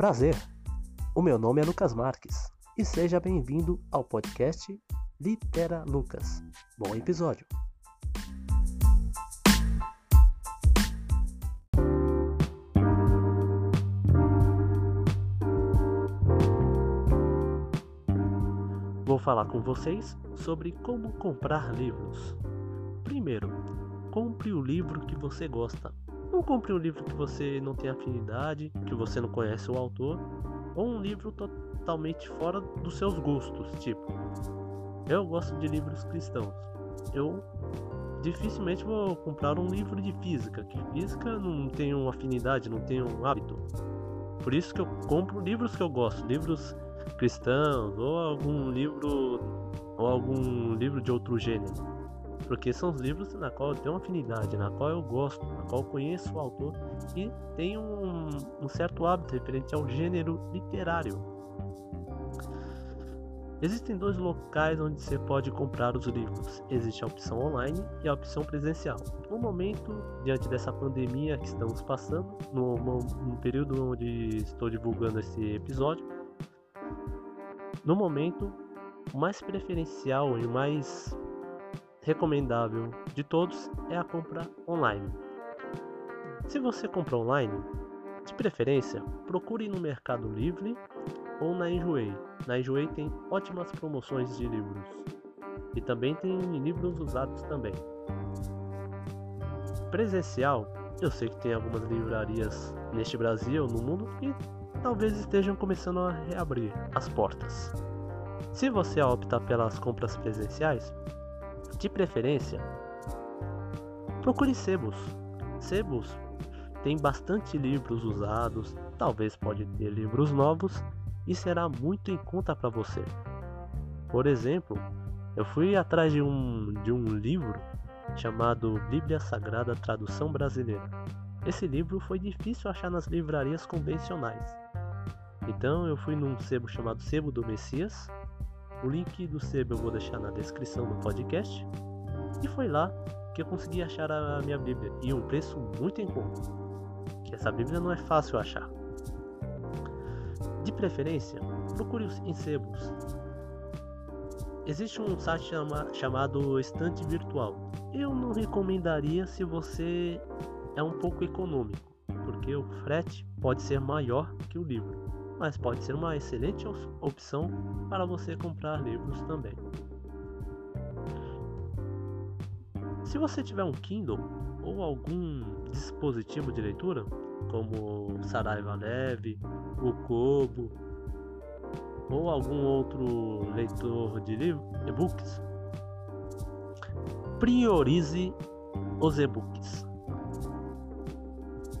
Prazer! O meu nome é Lucas Marques e seja bem-vindo ao podcast Litera Lucas. Bom episódio! Vou falar com vocês sobre como comprar livros. Primeiro, compre o livro que você gosta. Não compre um livro que você não tem afinidade, que você não conhece o autor, ou um livro totalmente fora dos seus gostos. Tipo, eu gosto de livros cristãos. Eu dificilmente vou comprar um livro de física, que física não uma afinidade, não tem um hábito. Por isso que eu compro livros que eu gosto, livros cristãos ou algum livro ou algum livro de outro gênero. Porque são os livros na qual eu tenho afinidade, na qual eu gosto, na qual eu conheço o autor e tenho um, um certo hábito referente ao gênero literário. Existem dois locais onde você pode comprar os livros. Existe a opção online e a opção presencial. No momento, diante dessa pandemia que estamos passando, no, no período onde estou divulgando esse episódio, no momento, o mais preferencial e o mais recomendável de todos é a compra online. Se você compra online, de preferência, procure no Mercado Livre ou na Enjoei. Na Enjoei tem ótimas promoções de livros. E também tem livros usados também. Presencial, eu sei que tem algumas livrarias neste Brasil, no mundo, que talvez estejam começando a reabrir as portas. Se você optar pelas compras presenciais, de preferência, procure sebos. Sebos tem bastante livros usados, talvez pode ter livros novos e será muito em conta para você. Por exemplo, eu fui atrás de um, de um livro chamado Bíblia Sagrada Tradução Brasileira. Esse livro foi difícil achar nas livrarias convencionais. Então eu fui num sebo chamado Sebo do Messias. O link do sebo eu vou deixar na descrição do podcast. E foi lá que eu consegui achar a minha Bíblia e um preço muito em conta. Que essa Bíblia não é fácil achar. De preferência, procure em sebos. Existe um site chama, chamado Estante Virtual. Eu não recomendaria se você é um pouco econômico, porque o frete pode ser maior que o livro, mas pode ser uma excelente opção para você comprar livros também. Se você tiver um Kindle ou algum dispositivo de leitura, como Saraiva Leve, o Kobo ou algum outro leitor de livro, e-books, priorize os e-books.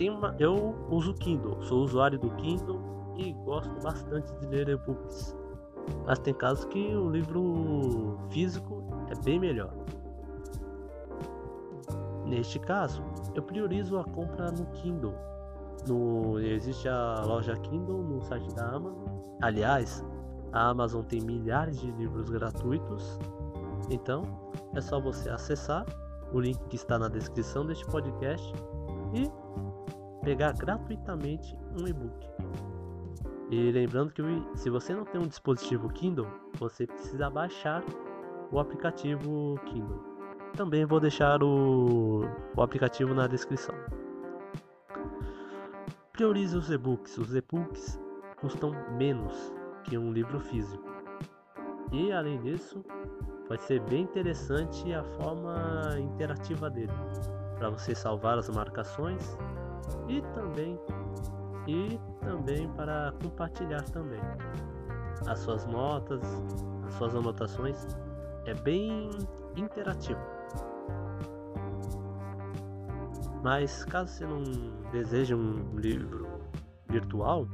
Uma, eu uso Kindle, sou usuário do Kindle gosto bastante de ler e-books. Mas tem casos que o livro físico é bem melhor. Neste caso, eu priorizo a compra no Kindle no, existe a loja Kindle no site da Amazon. Aliás, a Amazon tem milhares de livros gratuitos. Então, é só você acessar o link que está na descrição deste podcast e pegar gratuitamente um e-book. E lembrando que se você não tem um dispositivo Kindle, você precisa baixar o aplicativo Kindle. Também vou deixar o, o aplicativo na descrição. Priorize os e-books. Os e-books custam menos que um livro físico. E além disso, vai ser bem interessante a forma interativa dele, para você salvar as marcações e também e também para compartilhar também as suas notas, as suas anotações. É bem interativo. Mas caso você não deseje um livro virtual,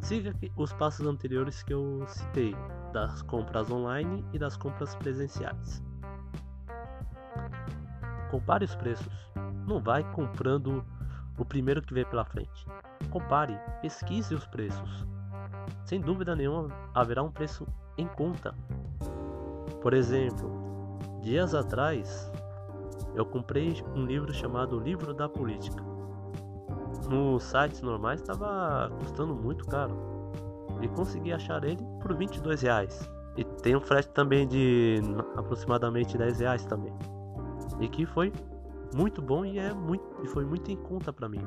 siga os passos anteriores que eu citei, das compras online e das compras presenciais. Compare os preços. Não vai comprando o primeiro que vem pela frente. Compare, pesquise os preços. Sem dúvida nenhuma, haverá um preço em conta. Por exemplo, dias atrás eu comprei um livro chamado Livro da Política. nos sites normais estava custando muito caro. E consegui achar ele por 22 reais. E tem um frete também de aproximadamente 10 reais também. E que foi muito bom e, é muito, e foi muito em conta para mim.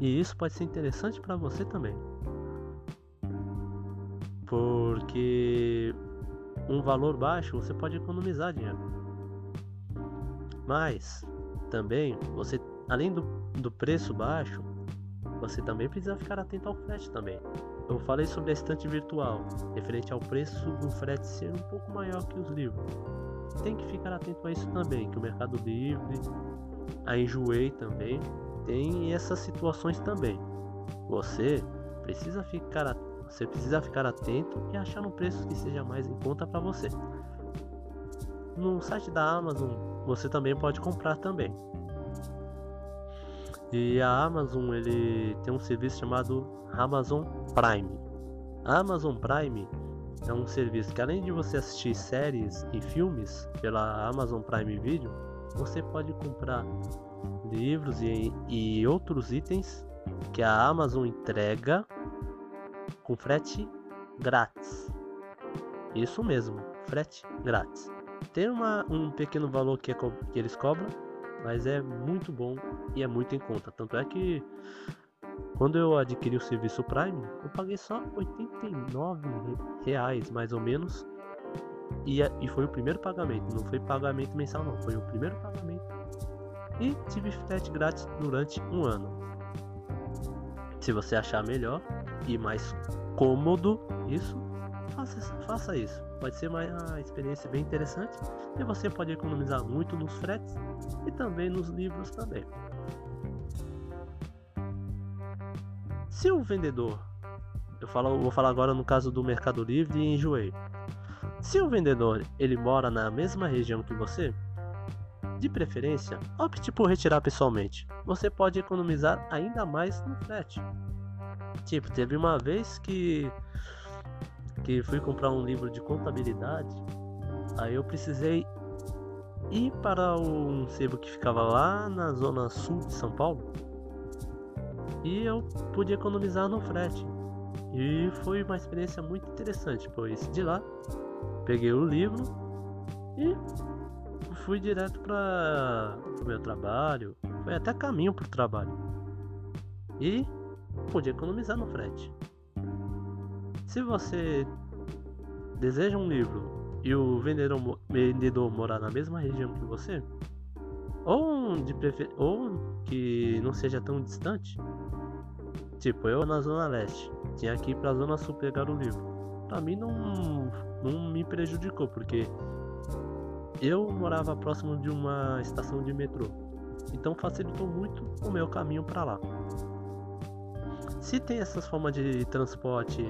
E isso pode ser interessante para você também. Porque um valor baixo você pode economizar dinheiro. Mas também você além do, do preço baixo, você também precisa ficar atento ao frete também. Eu falei sobre a estante virtual, referente ao preço do frete ser um pouco maior que os livros. Tem que ficar atento a isso também, que o Mercado Livre, a Enjoei também, tem essas situações também. Você precisa ficar você precisa ficar atento e achar um preço que seja mais em conta para você. No site da Amazon você também pode comprar também. E a Amazon ele tem um serviço chamado Amazon Prime. A Amazon Prime é um serviço que além de você assistir séries e filmes pela Amazon Prime Video, você pode comprar livros e, e outros itens que a Amazon entrega com frete grátis. Isso mesmo, frete grátis. Tem uma, um pequeno valor que, é, que eles cobram, mas é muito bom e é muito em conta. Tanto é que quando eu adquiri o serviço Prime, eu paguei só 89 reais mais ou menos. E, e foi o primeiro pagamento, não foi pagamento mensal não, foi o primeiro pagamento. E tive frete grátis durante um ano. Se você achar melhor e mais cômodo isso, faça, faça isso. Pode ser uma experiência bem interessante e você pode economizar muito nos fretes e também nos livros também. Se o vendedor, eu falo, vou falar agora no caso do Mercado Livre e Enjoei. Se o vendedor ele mora na mesma região que você, de preferência, opte por retirar pessoalmente. Você pode economizar ainda mais no frete. Tipo, teve uma vez que que fui comprar um livro de contabilidade, aí eu precisei ir para um sebo que ficava lá na zona sul de São Paulo e eu pude economizar no frete. E foi uma experiência muito interessante, pois de lá peguei o livro e fui direto para o meu trabalho, foi até caminho para o trabalho e pude economizar no frete. Se você deseja um livro e o vendedor, vendedor morar na mesma região que você, ou, de prefer... ou que não seja tão distante, tipo eu na Zona Leste, tinha que ir pra Zona Sul pegar o livro. Pra mim não, não me prejudicou, porque eu morava próximo de uma estação de metrô, então facilitou muito o meu caminho para lá. Se tem essas formas de transporte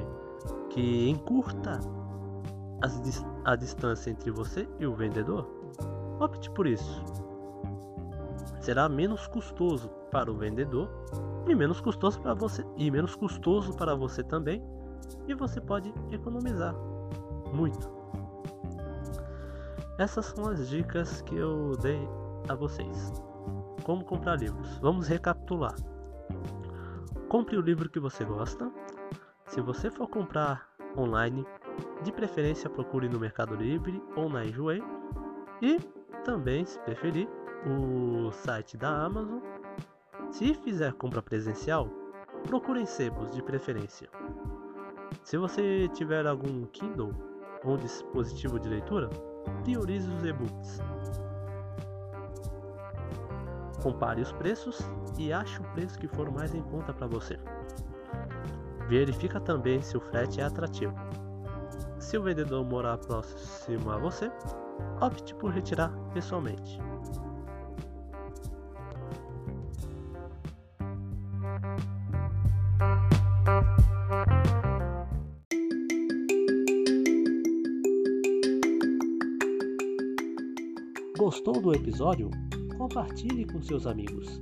que encurta as, a distância entre você e o vendedor, opte por isso. Será menos custoso para o vendedor e menos custoso para você e menos custoso para você também, e você pode economizar muito. Essas são as dicas que eu dei a vocês. Como comprar livros? Vamos recapitular. Compre o livro que você gosta, se você for comprar online, de preferência procure no Mercado Livre ou na Enjoei e também, se preferir, o site da Amazon. Se fizer compra presencial, procure em sebos de preferência. Se você tiver algum Kindle ou dispositivo de leitura, priorize os e-books. Compare os preços e ache o preço que for mais em conta para você. Verifica também se o frete é atrativo. Se o vendedor morar próximo a você, opte por retirar pessoalmente. Gostou do episódio? Compartilhe com seus amigos.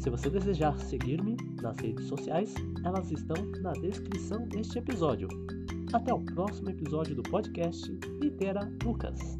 Se você desejar seguir-me nas redes sociais, elas estão na descrição deste episódio. Até o próximo episódio do podcast Litera Lucas.